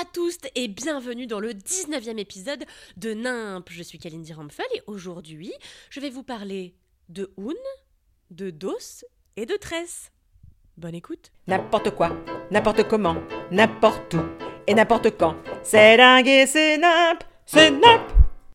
À tous et bienvenue dans le 19e épisode de Nimp. Je suis Kalindi Rampfel et aujourd'hui, je vais vous parler de Hoon, de Dos et de Tress. Bonne écoute. N'importe quoi, n'importe comment, n'importe où et n'importe quand. C'est dingue et c'est nimp, c'est nimp.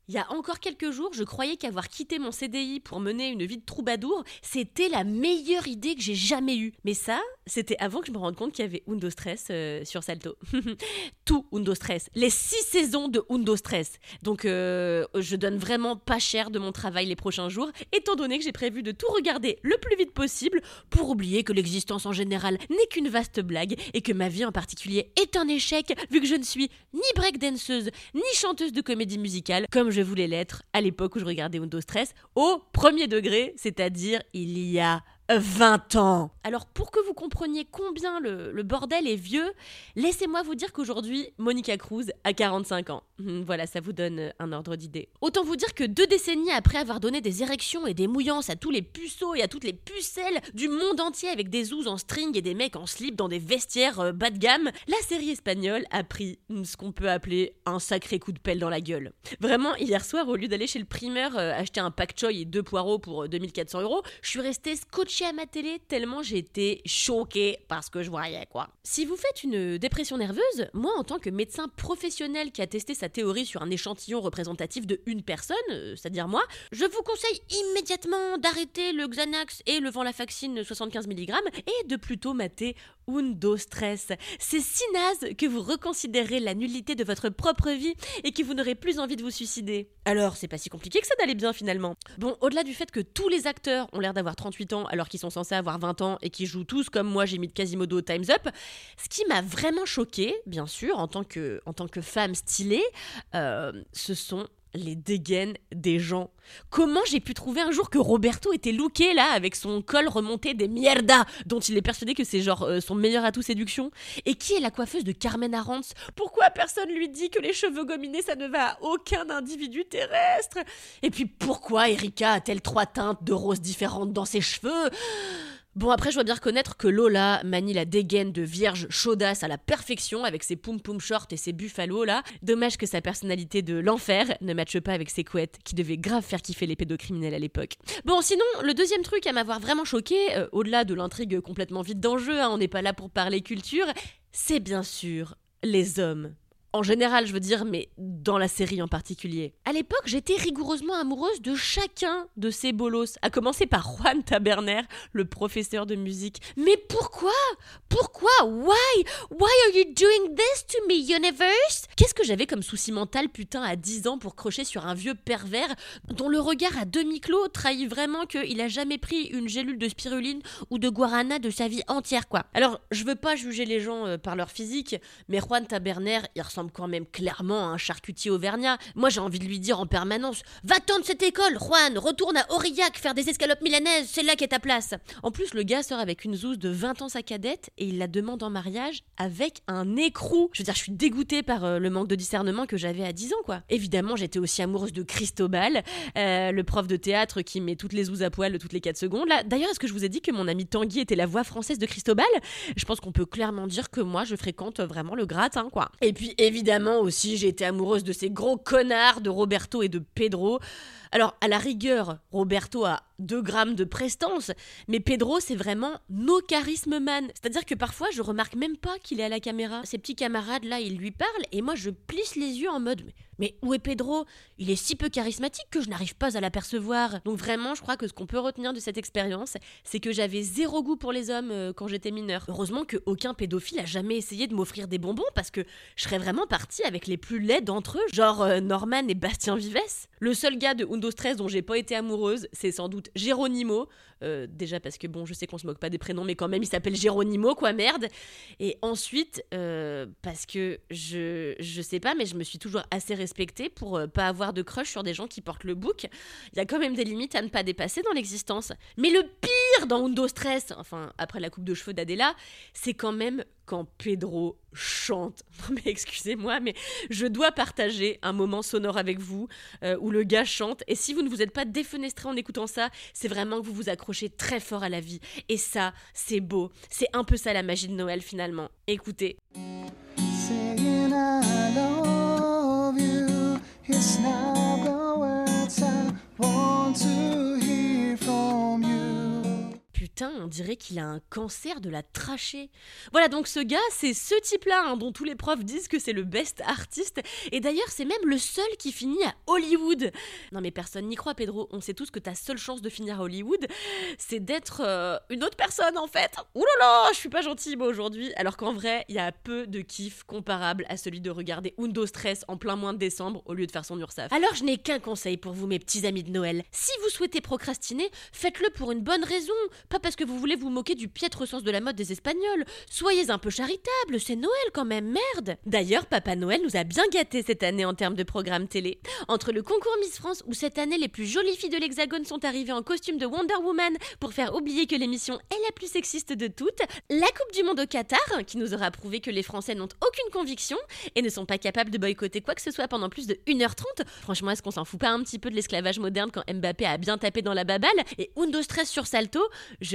Il y a encore quelques jours, je croyais qu'avoir quitté mon CDI pour mener une vie de troubadour, c'était la meilleure idée que j'ai jamais eue. Mais ça, c'était avant que je me rende compte qu'il y avait Undo Stress euh, sur Salto. Tout Undo Stress. Les six saisons de Undo Stress. Donc, euh, je donne vraiment pas cher de mon travail les prochains jours, étant donné que j'ai prévu de tout regarder le plus vite possible pour oublier que l'existence en général n'est qu'une vaste blague et que ma vie en particulier est un échec vu que je ne suis ni breakdanceuse ni chanteuse de comédie musicale comme voulais l'être à l'époque où je regardais Undo Stress au premier degré, c'est-à-dire il y a 20 ans. Alors pour que vous compreniez combien le, bordel est vieux, laissez-moi vous dire qu'aujourd'hui, Monica Cruz a 45 ans. Hum, Voilà, ça vous donne un ordre d'idée. Autant vous dire que deux décennies après avoir donné des érections et des mouillances à tous les puceaux et à toutes les pucelles du monde entier avec des zouzes en string et des mecs en slip dans des vestiaires euh, bas de gamme, la série espagnole a pris hum, ce qu'on peut appeler un sacré coup de pelle dans la gueule. Vraiment, hier soir, au lieu d'aller chez le primeur euh, acheter un pak choy et deux poireaux pour euh, 2400 euros, je suis restée scotchée à ma télé tellement j'étais choquée parce que je voyais quoi. Si vous faites une dépression nerveuse, moi en tant que médecin professionnel qui a testé sa théorie sur un échantillon représentatif de une personne, euh, c'est-à-dire moi, je vous conseille immédiatement d'arrêter le Xanax et le Venlafaxine 75 mg et de plutôt mater Undo Stress. C'est si naze que vous reconsidérez la nullité de votre propre vie et que vous n'aurez plus envie de vous suicider. Alors, c'est pas si compliqué que ça d'aller bien finalement. Bon, au-delà du fait que tous les acteurs ont l'air d'avoir 38 ans alors qu'ils sont censés avoir 20 ans et qui jouent tous comme moi j'ai mis de Quasimodo Time's Up, ce qui m'a vraiment choqué, bien sûr, en tant que, en tant que femme stylée, euh, ce sont les dégaines des gens. Comment j'ai pu trouver un jour que Roberto était looké là avec son col remonté des mierda dont il est persuadé que c'est genre euh, son meilleur atout séduction? Et qui est la coiffeuse de Carmen Arantz? Pourquoi personne lui dit que les cheveux gominés ça ne va à aucun individu terrestre? Et puis pourquoi Erika a-t-elle trois teintes de rose différentes dans ses cheveux? Bon, après, je dois bien reconnaître que Lola manie la dégaine de vierge chaudasse à la perfection avec ses poum poum shorts et ses buffalo là. Dommage que sa personnalité de l'enfer ne matche pas avec ses couettes qui devaient grave faire kiffer les pédocriminels à l'époque. Bon, sinon, le deuxième truc à m'avoir vraiment choqué, euh, au-delà de l'intrigue complètement vide d'enjeu, hein, on n'est pas là pour parler culture, c'est bien sûr les hommes. En général, je veux dire, mais dans la série en particulier. À l'époque, j'étais rigoureusement amoureuse de chacun de ces bolos, à commencer par Juan Taberner, le professeur de musique. Mais pourquoi? Pourquoi? Why? Why are you doing this to me, universe? Qu'est-ce que j'avais comme souci mental, putain, à 10 ans pour crocher sur un vieux pervers dont le regard à demi-clos trahit vraiment qu'il a jamais pris une gélule de spiruline ou de guarana de sa vie entière, quoi. Alors, je veux pas juger les gens euh, par leur physique, mais Juan Taberner, il ressemble quand même clairement un charcutier auvergnat. Moi, j'ai envie de lui dire en permanence Va-t'en de cette école, Juan Retourne à Aurillac faire des escalopes milanaises, c'est là qu'est ta place En plus, le gars sort avec une zouze de 20 ans sa cadette et il la demande en mariage avec un écrou. Je veux dire, je suis dégoûtée par euh, le manque de discernement que j'avais à 10 ans, quoi. Évidemment, j'étais aussi amoureuse de Cristobal, euh, le prof de théâtre qui met toutes les zouzes à poil toutes les 4 secondes. Là, d'ailleurs, est-ce que je vous ai dit que mon ami Tanguy était la voix française de Cristobal? Je pense qu'on peut clairement dire que moi, je fréquente vraiment le gratin, quoi. Et puis, évidemment aussi, j'ai été amoureuse de ces gros connards de Roberto et de Pedro. Alors, à la rigueur, Roberto a 2 grammes de prestance, mais Pedro, c'est vraiment no charisme man. C'est-à-dire que parfois, je remarque même pas qu'il est à la caméra. Ses petits camarades, là, ils lui parlent, et moi, je plisse les yeux en mode Mais, où est Pedro? Il est si peu charismatique que je n'arrive pas à l'apercevoir. Donc, vraiment, je crois que ce qu'on peut retenir de cette expérience, c'est que j'avais zéro goût pour les hommes euh, quand j'étais mineure. Heureusement qu'aucun pédophile a jamais essayé de m'offrir des bonbons, parce que je serais vraiment partie avec les plus laids d'entre eux, genre euh, Norman et Bastien Vives. Le seul gars de Stress dont j'ai pas été amoureuse, c'est sans doute Geronimo, Euh, déjà parce que bon, je sais qu'on se moque pas des prénoms, mais quand même, il s'appelle Géronimo, quoi, merde. Et ensuite, euh, parce que je, je sais pas, mais je me suis toujours assez respectée pour euh, pas avoir de crush sur des gens qui portent le bouc. Il y a quand même des limites à ne pas dépasser dans l'existence. Mais le pire dans Undo Stress, enfin, après la coupe de cheveux d'Adela, c'est quand même quand Pedro chante. Non mais excusez-moi, mais je dois partager un moment sonore avec vous euh, où le gars chante. Et si vous ne vous êtes pas défenestré en écoutant ça, c'est vraiment que vous vous accrochez très fort à la vie. Et ça, c'est beau. C'est un peu ça la magie de Noël finalement. Écoutez. On dirait qu'il a un cancer de la trachée. Voilà, donc ce gars, c'est ce type-là hein, dont tous les profs disent que c'est le best artiste. Et d'ailleurs, c'est même le seul qui finit à Hollywood. Non mais personne n'y croit, Pedro. On sait tous que ta seule chance de finir à Hollywood, c'est d'être euh, une autre personne en fait. Ouh je suis pas gentille moi aujourd'hui. Alors qu'en vrai, il y a peu de kiff comparable à celui de regarder Undo Stress en plein mois de décembre au lieu de faire son URSAF. Alors je n'ai qu'un conseil pour vous, mes petits amis de Noël. Si vous souhaitez procrastiner, faites-le pour une bonne raison. Pas parce que vous voulez vous moquer du piètre sens de la mode des Espagnols. Soyez un peu charitable, c'est Noël quand même, merde. D'ailleurs, Papa Noël nous a bien gâtés cette année en termes de programme télé. Entre le concours Miss France, où cette année les plus jolies filles de l'Hexagone sont arrivées en costume de Wonder Woman pour faire oublier que l'émission est la plus sexiste de toutes, la Coupe du Monde au Qatar, qui nous aura prouvé que les Français n'ont aucune conviction et ne sont pas capables de boycotter quoi que ce soit pendant plus de 1h30. Franchement, est-ce qu'on s'en fout pas un petit peu de l'esclavage moderne quand Mbappé a bien tapé dans la baballe Et Undo Stress sur Salto,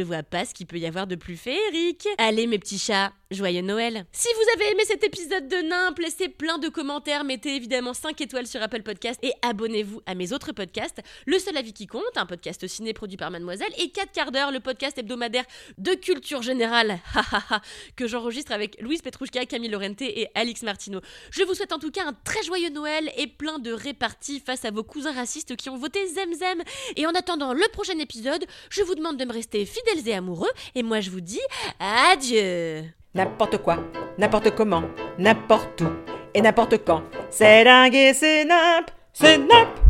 vois pas ce qu'il peut y avoir de plus féerique. Allez mes petits chats, joyeux Noël. Si vous avez aimé cet épisode de Nimp, laissez plein de commentaires, mettez évidemment 5 étoiles sur Apple Podcast et abonnez-vous à mes autres podcasts. Le seul avis qui compte, un podcast ciné produit par Mademoiselle et 4 quarts d'heure, le podcast hebdomadaire de culture générale, que j'enregistre avec Louise Petrouchka, Camille Laurenté et Alix Martineau. Je vous souhaite en tout cas un très joyeux Noël et plein de réparties face à vos cousins racistes qui ont voté Zemzem. Et en attendant le prochain épisode, je vous demande de me rester et amoureux et moi je vous dis adieu. N'importe quoi, n'importe comment, n'importe où et n'importe quand. C'est dingue et c'est nimp, c'est nimp.